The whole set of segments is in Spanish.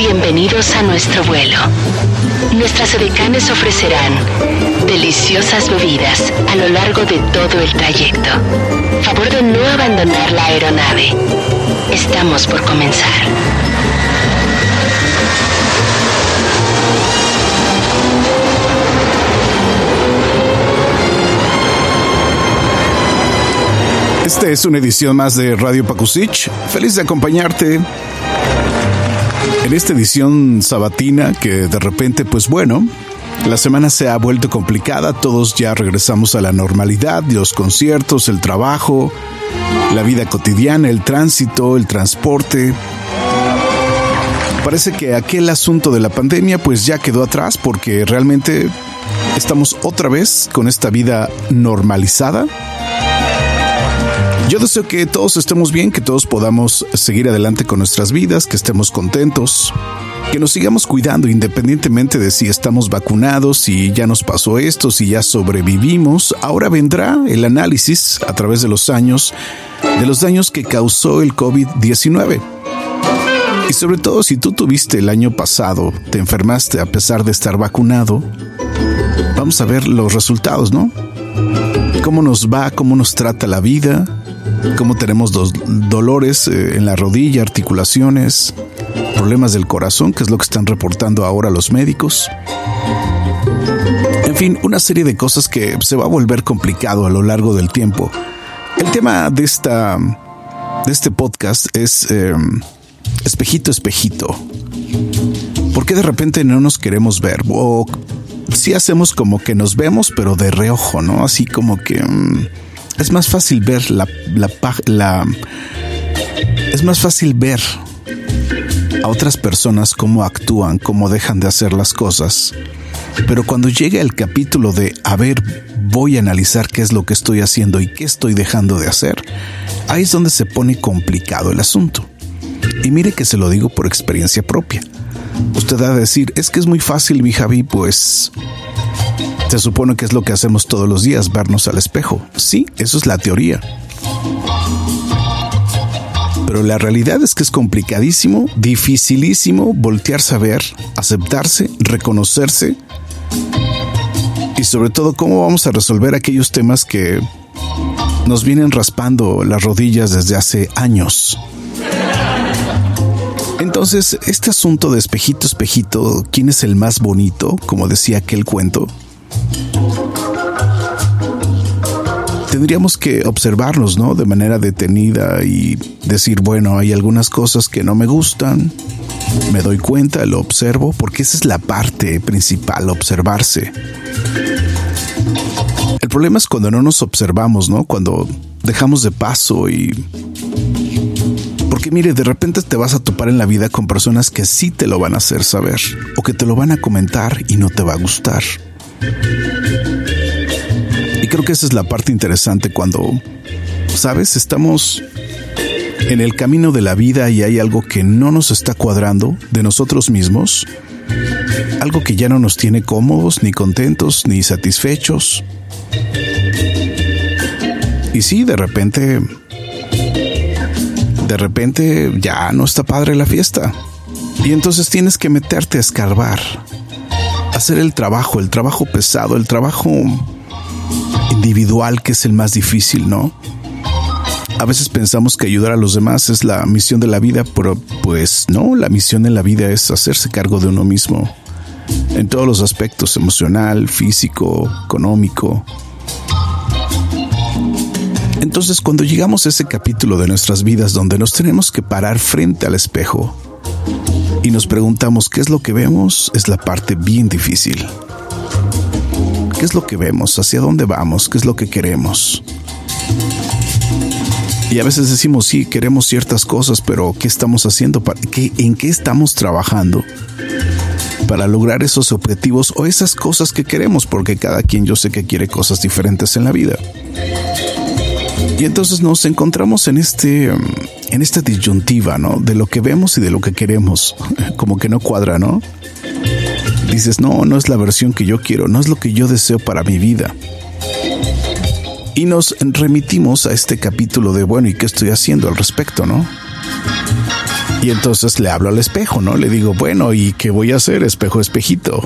Bienvenidos a nuestro vuelo. Nuestras edecanes ofrecerán deliciosas bebidas a lo largo de todo el trayecto. Favor de no abandonar la aeronave. Estamos por comenzar. Esta es una edición más de Radio Pakusich. Feliz de acompañarte en esta edición sabatina que de repente, pues bueno, la semana se ha vuelto complicada, todos ya regresamos a la normalidad, los conciertos, el trabajo, la vida cotidiana, el tránsito, el transporte. Parece que aquel asunto de la pandemia pues ya quedó atrás porque realmente estamos otra vez con esta vida normalizada yo deseo que todos estemos bien, que todos podamos seguir adelante con nuestras vidas, que estemos contentos, que nos sigamos cuidando independientemente de si estamos vacunados, si ya nos pasó esto, si ya sobrevivimos. Ahora vendrá el análisis a través de los años de los daños que causó el COVID-19. Y sobre todo si tú tuviste el año pasado, te enfermaste a pesar de estar vacunado, vamos a ver los resultados, ¿no? ¿Cómo nos va? ¿Cómo nos trata la vida? Cómo tenemos dos dolores eh, en la rodilla, articulaciones, problemas del corazón, que es lo que están reportando ahora los médicos. En fin, una serie de cosas que se va a volver complicado a lo largo del tiempo. El tema de esta de este podcast es em, espejito, espejito. ¿Por qué de repente no nos queremos ver? O si hacemos como que nos vemos, pero de reojo, ¿no? Así como que mm, es más fácil ver la, la, es más fácil ver a otras personas cómo actúan, cómo dejan de hacer las cosas. Pero cuando llega el capítulo de, a ver, voy a analizar qué es lo que estoy haciendo y qué estoy dejando de hacer, ahí es donde se pone complicado el asunto. Y mire que se lo digo por experiencia propia. Usted va a decir, es que es muy fácil, mi Javi, pues se supone que es lo que hacemos todos los días, vernos al espejo. Sí, eso es la teoría. Pero la realidad es que es complicadísimo, dificilísimo voltearse a ver, aceptarse, reconocerse y sobre todo cómo vamos a resolver aquellos temas que nos vienen raspando las rodillas desde hace años. Entonces, este asunto de espejito, espejito, ¿quién es el más bonito? Como decía aquel cuento, tendríamos que observarnos, ¿no? De manera detenida y decir, bueno, hay algunas cosas que no me gustan, me doy cuenta, lo observo, porque esa es la parte principal, observarse. El problema es cuando no nos observamos, ¿no? Cuando dejamos de paso y... Porque mire, de repente te vas a topar en la vida con personas que sí te lo van a hacer saber o que te lo van a comentar y no te va a gustar. Creo que esa es la parte interesante cuando, sabes, estamos en el camino de la vida y hay algo que no nos está cuadrando de nosotros mismos, algo que ya no nos tiene cómodos, ni contentos, ni satisfechos. Y sí, de repente, de repente ya no está padre la fiesta. Y entonces tienes que meterte a escarbar, hacer el trabajo, el trabajo pesado, el trabajo individual que es el más difícil, ¿no? A veces pensamos que ayudar a los demás es la misión de la vida, pero pues no, la misión de la vida es hacerse cargo de uno mismo, en todos los aspectos, emocional, físico, económico. Entonces cuando llegamos a ese capítulo de nuestras vidas donde nos tenemos que parar frente al espejo, y nos preguntamos qué es lo que vemos, es la parte bien difícil. ¿Qué es lo que vemos? ¿Hacia dónde vamos? ¿Qué es lo que queremos? Y a veces decimos, sí, queremos ciertas cosas, pero ¿qué estamos haciendo? Para, qué, ¿En qué estamos trabajando para lograr esos objetivos o esas cosas que queremos? Porque cada quien yo sé que quiere cosas diferentes en la vida. Y entonces nos encontramos en este en esta disyuntiva, ¿no? De lo que vemos y de lo que queremos. Como que no cuadra, ¿no? Dices, no, no es la versión que yo quiero, no es lo que yo deseo para mi vida. Y nos remitimos a este capítulo de, bueno, ¿y qué estoy haciendo al respecto, no? Y entonces le hablo al espejo, ¿no? Le digo, bueno, ¿y qué voy a hacer, espejo, espejito?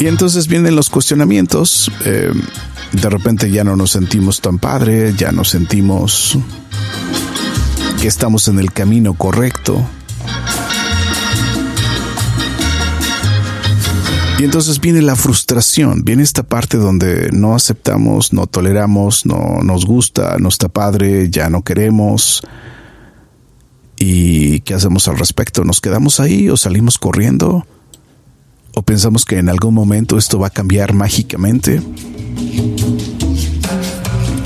Y entonces vienen los cuestionamientos. Eh, de repente ya no nos sentimos tan padre, ya nos sentimos que estamos en el camino correcto. Y entonces viene la frustración, viene esta parte donde no aceptamos, no toleramos, no nos gusta, no está padre, ya no queremos. ¿Y qué hacemos al respecto? ¿Nos quedamos ahí o salimos corriendo? ¿O pensamos que en algún momento esto va a cambiar mágicamente?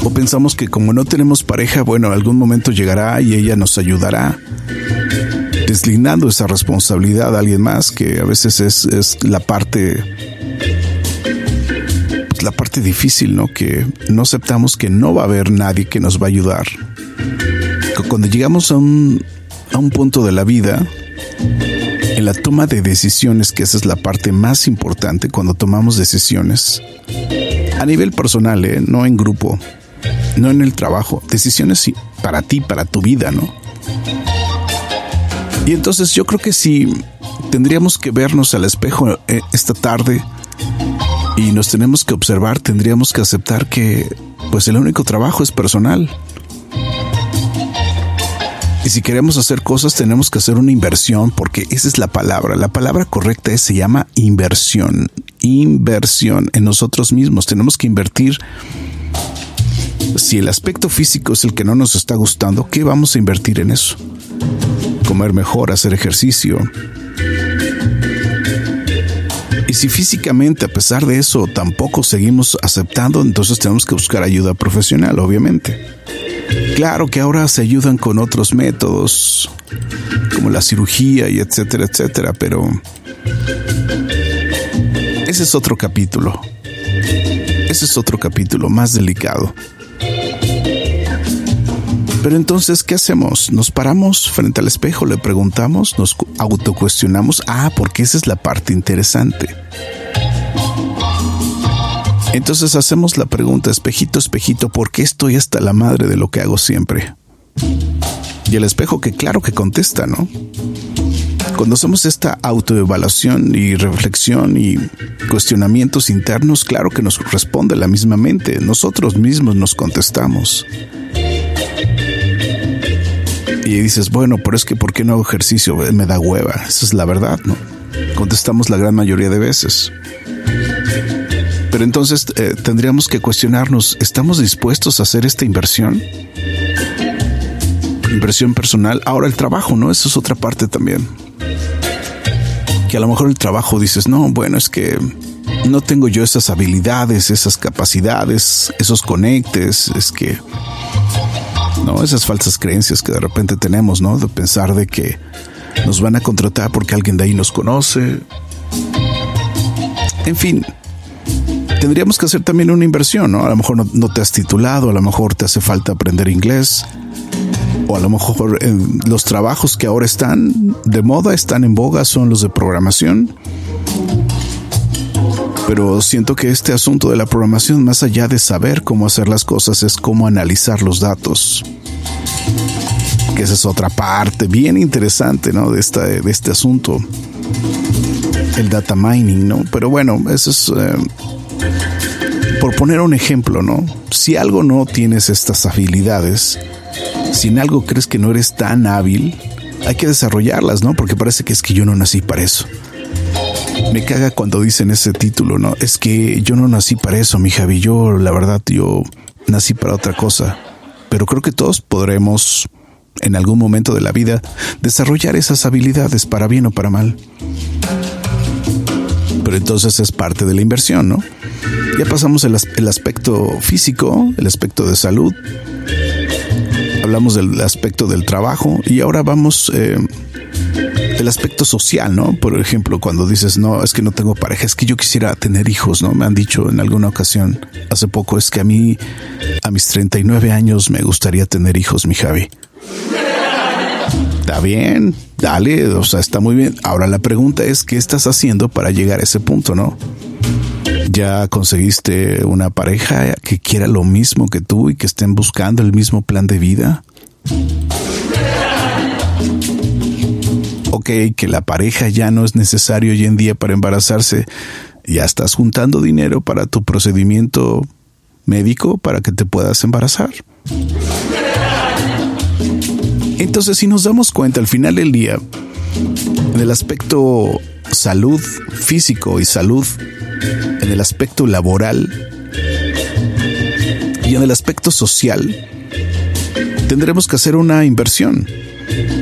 O pensamos que como no tenemos pareja, bueno, algún momento llegará y ella nos ayudará, deslindando esa responsabilidad a alguien más, que a veces es, la parte pues, la parte difícil, ¿no? Que no aceptamos que no va a haber nadie que nos va a ayudar. Cuando llegamos a un, punto de la vida, en la toma de decisiones, que esa es la parte más importante cuando tomamos decisiones, a nivel personal, ¿eh? no en grupo, no en el trabajo, decisiones para ti, para tu vida, ¿no? Y entonces yo creo que si tendríamos que vernos al espejo eh, esta tarde y nos tenemos que observar, tendríamos que aceptar que pues el único trabajo es personal. Y si queremos hacer cosas tenemos que hacer una inversión porque esa es la palabra. La palabra correcta es, se llama inversión. Inversión en nosotros mismos. Tenemos que invertir si el aspecto físico es el que no nos está gustando, ¿qué vamos a invertir en eso? Comer mejor, hacer ejercicio. Y si físicamente, a pesar de eso, tampoco seguimos aceptando, entonces tenemos que buscar ayuda profesional, obviamente. Claro que ahora se ayudan con otros métodos, como la cirugía y etcétera, etcétera, pero ese es otro capítulo. Ese es otro capítulo más delicado. Pero entonces, ¿qué hacemos? ¿Nos paramos frente al espejo, le preguntamos, nos autocuestionamos? Ah, porque esa es la parte interesante. Entonces hacemos la pregunta, espejito, espejito, ¿por qué estoy hasta la madre de lo que hago siempre? Y el espejo que claro que contesta, ¿no? Cuando hacemos esta autoevaluación y reflexión y cuestionamientos internos, claro que nos responde la misma mente. Nosotros mismos nos contestamos. Y dices, bueno, pero es que ¿por qué no hago ejercicio? Me da hueva. Esa es la verdad, ¿no? Contestamos la gran mayoría de veces. Pero entonces eh, tendríamos que cuestionarnos, ¿estamos dispuestos a hacer esta inversión? Inversión personal. Ahora el trabajo, ¿no? Eso es otra parte también. Que a lo mejor el trabajo dices, no, bueno, es que no tengo yo esas habilidades, esas capacidades, esos conectes, es que ¿no? Esas falsas creencias que de repente tenemos, ¿no? De pensar de que nos van a contratar porque alguien de ahí nos conoce. En fin, tendríamos que hacer también una inversión, ¿no? A lo mejor no, te has titulado, a lo mejor te hace falta aprender inglés, o a lo mejor los trabajos que ahora están de moda, están en boga, son los de programación. Pero siento que este asunto de la programación, más allá de saber cómo hacer las cosas, es cómo analizar los datos. Que esa es otra parte bien interesante, ¿no? De, este asunto. El data mining, ¿no? Pero bueno, eso es... Eh, por poner un ejemplo, ¿no? Si algo no tienes estas habilidades, si en algo crees que no eres tan hábil, hay que desarrollarlas, ¿no? Porque parece que es que yo no nací para eso. Me caga cuando dicen ese título, ¿no? Es que yo no nací para eso, mi Javi. Yo, la verdad, yo nací para otra cosa. Pero creo que todos podremos, en algún momento de la vida, desarrollar esas habilidades para bien o para mal. Pero entonces es parte de la inversión, ¿no? Ya pasamos el, el aspecto físico, el aspecto de salud, hablamos del aspecto del trabajo y ahora vamos eh, el aspecto social, ¿no? Por ejemplo, cuando dices, no, es que no tengo pareja, es que yo quisiera tener hijos, ¿no? Me han dicho en alguna ocasión, hace poco, es que a mí, a mis 39 años, me gustaría tener hijos, mi Javi. Está bien, dale, o sea, está muy bien. Ahora la pregunta es, ¿qué estás haciendo para llegar a ese punto, no? ¿Ya conseguiste una pareja que quiera lo mismo que tú y que estén buscando el mismo plan de vida? Que la pareja ya no es necesario hoy en día para embarazarse. Ya estás juntando dinero para tu procedimiento médico para que te puedas embarazar. Entonces, si nos damos cuenta al final del día, en el aspecto salud físico y salud en el aspecto laboral y en el aspecto social, tendremos que hacer una inversión.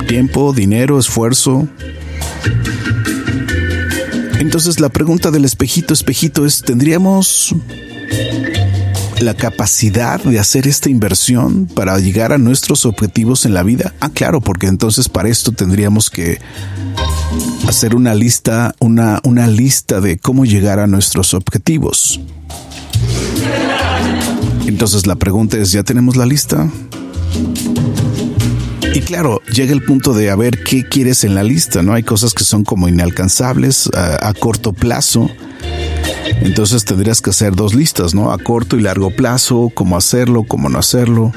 Tiempo, dinero, esfuerzo. Entonces la pregunta del espejito, espejito es, ¿tendríamos la capacidad de hacer esta inversión para llegar a nuestros objetivos en la vida? Ah, claro, porque entonces para esto tendríamos que hacer una lista, una, una lista de cómo llegar a nuestros objetivos. Entonces la pregunta es, ¿ya tenemos la lista? Claro, llega el punto de a ver qué quieres en la lista, ¿no? Hay cosas que son como inalcanzables a, a corto plazo. Entonces tendrías que hacer dos listas, ¿no? A corto y largo plazo, cómo hacerlo, cómo no hacerlo.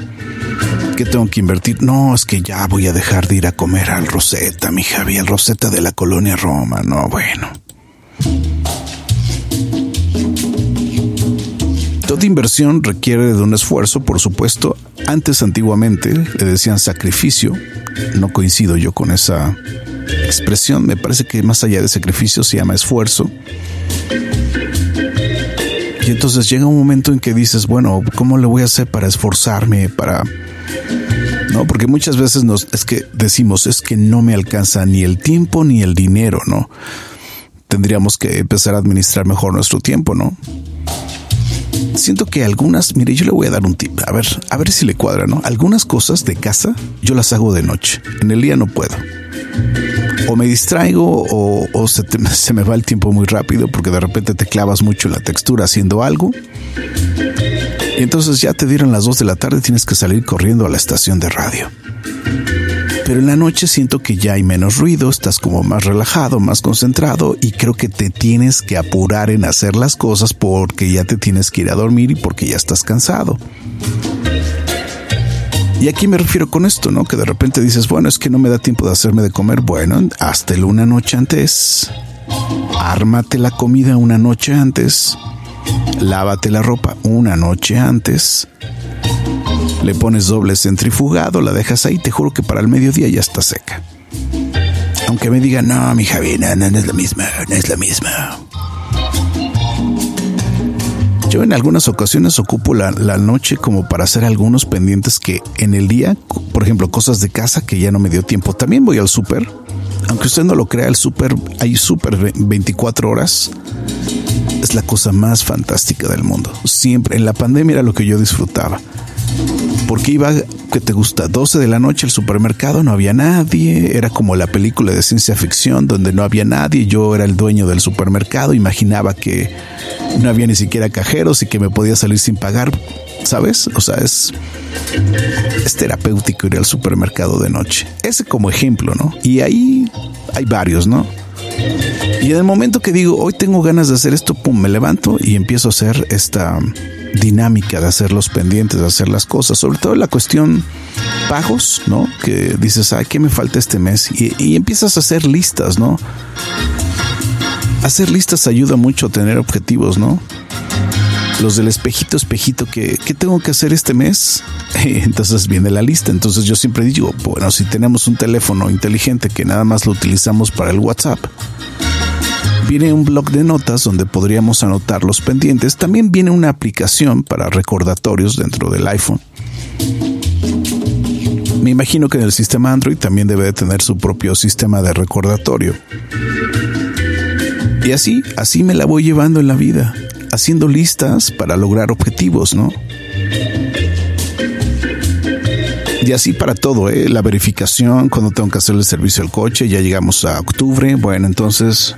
¿Qué tengo que invertir? No, es que ya voy a dejar de ir a comer al Rosetta, mi Javi, al Rosetta de la colonia Roma. No, bueno. Toda inversión requiere de un esfuerzo, por supuesto. Antes, antiguamente, le decían sacrificio. No coincido yo con esa expresión. Me parece que más allá de sacrificio se llama esfuerzo. Y entonces llega un momento en que dices, bueno, ¿cómo le voy a hacer para esforzarme, para ¿no? Porque muchas veces nos, es que decimos, es que no me alcanza ni el tiempo ni el dinero, ¿no? Tendríamos que empezar a administrar mejor nuestro tiempo, ¿no? Siento que algunas, mire, yo le voy a dar un tip, a ver, a ver si le cuadra, ¿no? Algunas cosas de casa yo las hago de noche, en el día no puedo. O me distraigo o, se, se me va el tiempo muy rápido porque de repente te clavas mucho en la textura haciendo algo y entonces ya te dieron las 2 de la tarde, tienes que salir corriendo a la estación de radio. Pero en la noche siento que ya hay menos ruido, estás como más relajado, más concentrado y creo que te tienes que apurar en hacer las cosas porque ya te tienes que ir a dormir y porque ya estás cansado. Y aquí me refiero con esto, ¿no? Que de repente dices, bueno, es que no me da tiempo de hacerme de comer. Bueno, hasta una noche antes. Ármate la comida una noche antes Lávate la ropa una noche antes. Le pones doble centrifugado, la dejas ahí, te juro que para el mediodía ya está seca. Aunque me digan, no, mi Javi, no, es la misma, no es la misma. Yo en algunas ocasiones ocupo la, la, noche como para hacer algunos pendientes que en el día, por ejemplo, cosas de casa que ya no me dio tiempo. También voy al súper. Aunque usted no lo crea, el súper, hay súper 24 horas es la cosa más fantástica del mundo. Siempre, en la pandemia era lo que yo disfrutaba. Porque iba, que te gusta? 12 de la noche al supermercado, no había nadie, era como la película de ciencia ficción donde no había nadie, yo era el dueño del supermercado, imaginaba que no había ni siquiera cajeros y que me podía salir sin pagar, ¿sabes? O sea, es, es terapéutico ir al supermercado de noche. Ese como ejemplo, ¿no? Y ahí hay varios, ¿no? Y en el momento que digo, hoy tengo ganas de hacer esto, pum, me levanto y empiezo a hacer esta dinámica de hacer los pendientes, de hacer las cosas, sobre todo la cuestión pagos, ¿no? Que dices, ay, ¿qué me falta este mes? Y, empiezas a hacer listas, ¿no? Hacer listas ayuda mucho a tener objetivos, ¿no? Los del espejito, espejito, ¿qué, ¿qué tengo que hacer este mes? Entonces viene la lista. Entonces yo siempre digo, bueno, si tenemos un teléfono inteligente que nada más lo utilizamos para el WhatsApp, Viene un blog de notas donde podríamos anotar los pendientes. También viene una aplicación para recordatorios dentro del iPhone. Me imagino que en el sistema Android también debe de tener su propio sistema de recordatorio. Y así, así me la voy llevando en la vida. haciendo listas para lograr objetivos, ¿no? Y así para todo, ¿eh? la verificación, cuando tengo que hacer el servicio al coche, ya llegamos a octubre, bueno, entonces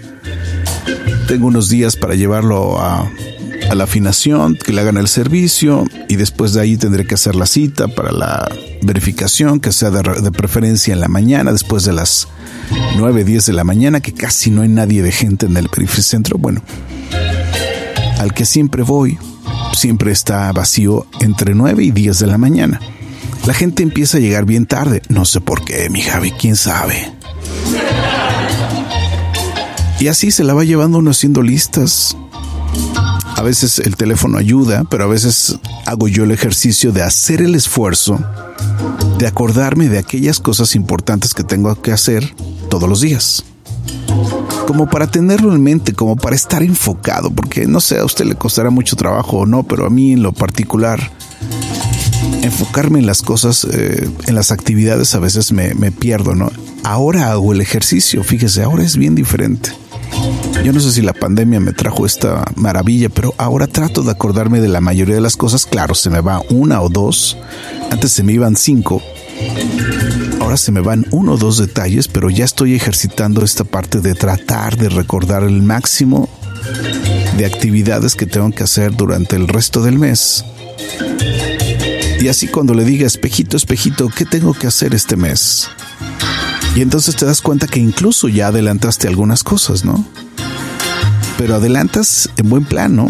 tengo unos días para llevarlo a, la afinación, que le hagan el servicio y después de ahí tendré que hacer la cita para la verificación, que sea de, preferencia en la mañana, después de las 9, 10 de la mañana, que casi no hay nadie de gente en el periférico Bueno, al que siempre voy, siempre está vacío entre 9 y 10 de la mañana. La gente empieza a llegar bien tarde, no sé por qué, mi Javi, quién sabe. Y así se la va llevando uno haciendo listas, a veces el teléfono ayuda, pero a veces hago yo el ejercicio de hacer el esfuerzo de acordarme de aquellas cosas importantes que tengo que hacer todos los días. Como para tenerlo en mente, como para estar enfocado, porque no sé, a usted le costará mucho trabajo o no, pero a mí en lo particular, enfocarme en las cosas, eh, en las actividades a veces me, me pierdo, ¿no? Ahora hago el ejercicio, fíjese, ahora es bien diferente. Yo no sé si la pandemia me trajo esta maravilla, pero ahora trato de acordarme de la mayoría de las cosas. Claro, se me va una o dos. Antes se me iban cinco. Ahora se me van uno o dos detalles, pero ya estoy ejercitando esta parte de tratar de recordar el máximo de actividades que tengo que hacer durante el resto del mes. Y así cuando le diga, espejito, espejito, ¿qué tengo que hacer este mes? Y entonces te das cuenta que incluso ya adelantaste algunas cosas, ¿no? Pero adelantas en buen plan, ¿no?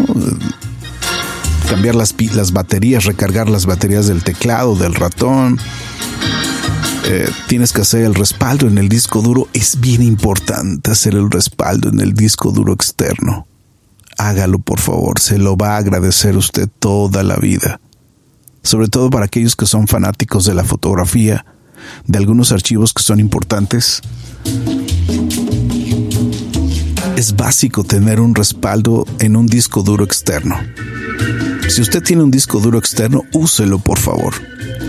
Cambiar las, baterías, recargar las baterías del teclado, del ratón. Eh, tienes que hacer el respaldo en el disco duro. Es bien importante hacer el respaldo en el disco duro externo. Hágalo, por favor. Se lo va a agradecer usted toda la vida. Sobre todo para aquellos que son fanáticos de la fotografía de algunos archivos que son importantes. Es básico tener un respaldo en un disco duro externo. Si usted tiene un disco duro externo, úselo por favor.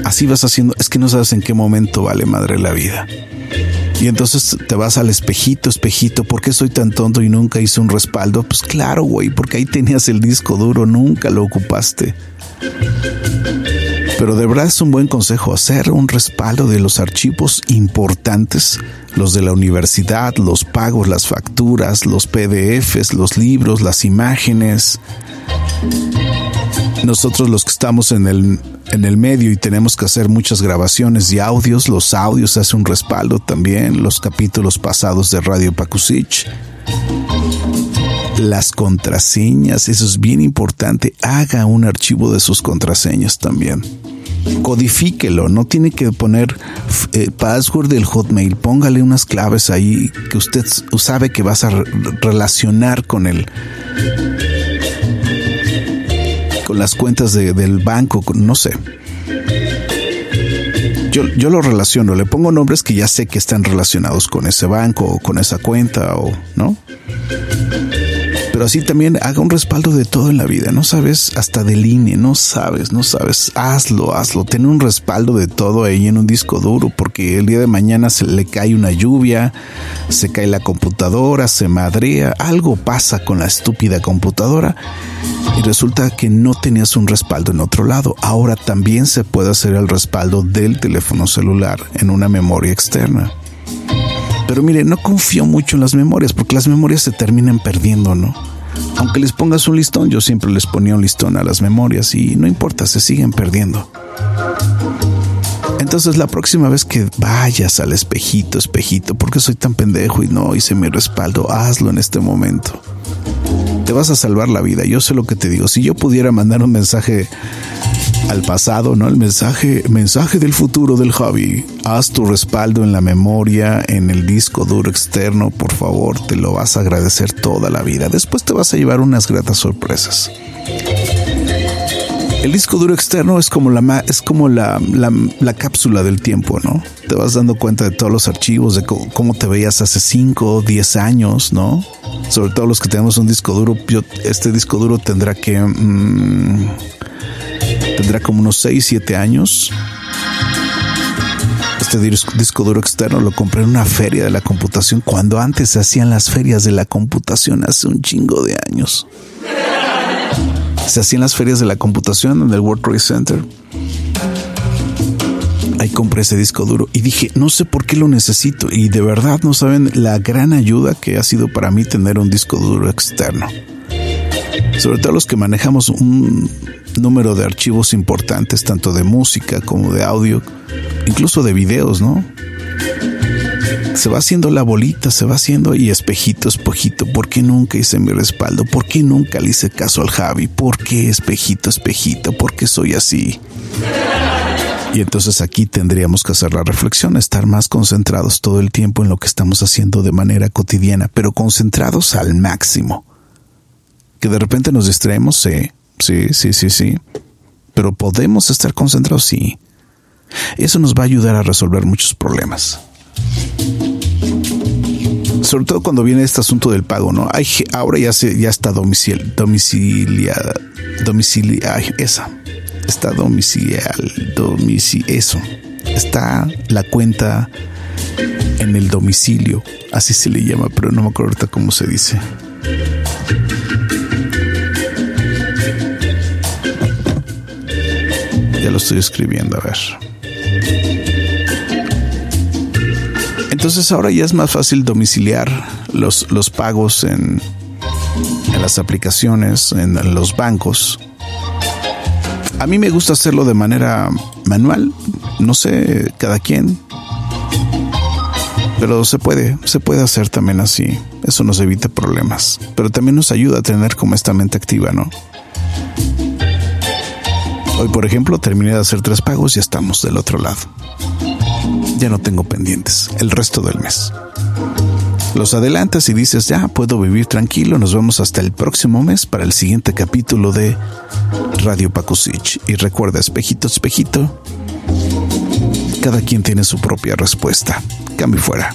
Así vas haciendo, es que no sabes en qué momento vale madre la vida. Y entonces te vas al espejito, espejito, ¿por qué soy tan tonto y nunca hice un respaldo? Pues claro, güey, porque ahí tenías el disco duro, nunca lo ocupaste pero de verdad es un buen consejo hacer un respaldo de los archivos importantes, los de la universidad, los pagos, las facturas, los PDFs, los libros, las imágenes. Nosotros los que estamos en el, en el medio y tenemos que hacer muchas grabaciones y audios, los audios hace un respaldo también, los capítulos pasados de Radio Pacusich las contraseñas, eso es bien importante. Haga un archivo de sus contraseñas también codifíquelo, no tiene que poner eh, password del Hotmail, póngale unas claves ahí que usted sabe que vas a relacionar con el con las cuentas del banco, no sé. Yo, yo lo relaciono, le pongo nombres que ya sé que están relacionados con ese banco o con esa cuenta o, ¿no? Pero así también haga un respaldo de todo en la vida. No sabes hasta del INE, no sabes, no sabes. Hazlo, hazlo. Ten un respaldo de todo ahí en un disco duro, porque el día de mañana se le cae una lluvia, se cae la computadora, se madrea, algo pasa con la estúpida computadora y resulta que no tenías un respaldo en otro lado. Ahora también se puede hacer el respaldo del teléfono celular en una memoria externa. Pero mire, no confío mucho en las memorias porque las memorias se terminan perdiendo, ¿no? Aunque les pongas un listón, yo siempre les ponía un listón a las memorias y no importa, se siguen perdiendo. Entonces la próxima vez que vayas al espejito, espejito, porque soy tan pendejo y no hice mi respaldo, hazlo en este momento. Te vas a salvar la vida, yo sé lo que te digo. Si yo pudiera mandar un mensaje al pasado, ¿no? El mensaje, mensaje del futuro del hobby. Haz tu respaldo en la memoria, en el disco duro externo, por favor, te lo vas a agradecer toda la vida. Después te vas a llevar unas gratas sorpresas. El disco duro externo es como la es como la, la, cápsula del tiempo, ¿no? Te vas dando cuenta de todos los archivos, de cómo, te veías hace 5 o 10 años, ¿no? Sobre todo los que tenemos un disco duro, este disco duro tendrá que mm, tendrá como unos 6, 7 años. Este disco duro externo lo compré en una feria de la computación cuando antes se hacían las ferias de la computación hace un chingo de años. Se hacía en las ferias de la computación en el World Trade Center. Ahí compré ese disco duro y dije, no sé por qué lo necesito. Y de verdad no saben la gran ayuda que ha sido para mí tener un disco duro externo. Sobre todo los que manejamos un número de archivos importantes, tanto de música como de audio, incluso de videos, ¿no? Se va haciendo la bolita, se va haciendo y espejito, espejito. ¿Por qué nunca hice mi respaldo? ¿Por qué nunca le hice caso al Javi? ¿Por qué espejito, espejito? ¿Por qué soy así? Y entonces aquí tendríamos que hacer la reflexión, estar más concentrados todo el tiempo en lo que estamos haciendo de manera cotidiana, pero concentrados al máximo. Que de repente nos distraemos, sí, sí, sí, sí, sí. Pero podemos estar concentrados, sí. Eso nos va a ayudar a resolver muchos problemas sobre todo cuando viene este asunto del pago, ¿no? Ahora ya se, ya está domicil, domicilia, domicilia, esa, está domicilial, domicil, eso, está la cuenta en el domicilio, así se le llama, pero no me acuerdo ahorita cómo se dice. Ya lo estoy escribiendo, a ver. Entonces ahora ya es más fácil domiciliar los, los pagos en, en las aplicaciones, en los bancos. A mí me gusta hacerlo de manera manual, no sé, cada quien. Pero se puede, se puede hacer también así. Eso nos evita problemas. Pero también nos ayuda a tener como esta mente activa, ¿no? Hoy, por ejemplo, terminé de hacer tres pagos y estamos del otro lado ya no tengo pendientes el resto del mes. Los adelantas y dices, ya puedo vivir tranquilo, nos vemos hasta el próximo mes para el siguiente capítulo de Radio Pakusich. Y recuerda, espejito, espejito, cada quien tiene su propia respuesta. Cambio fuera.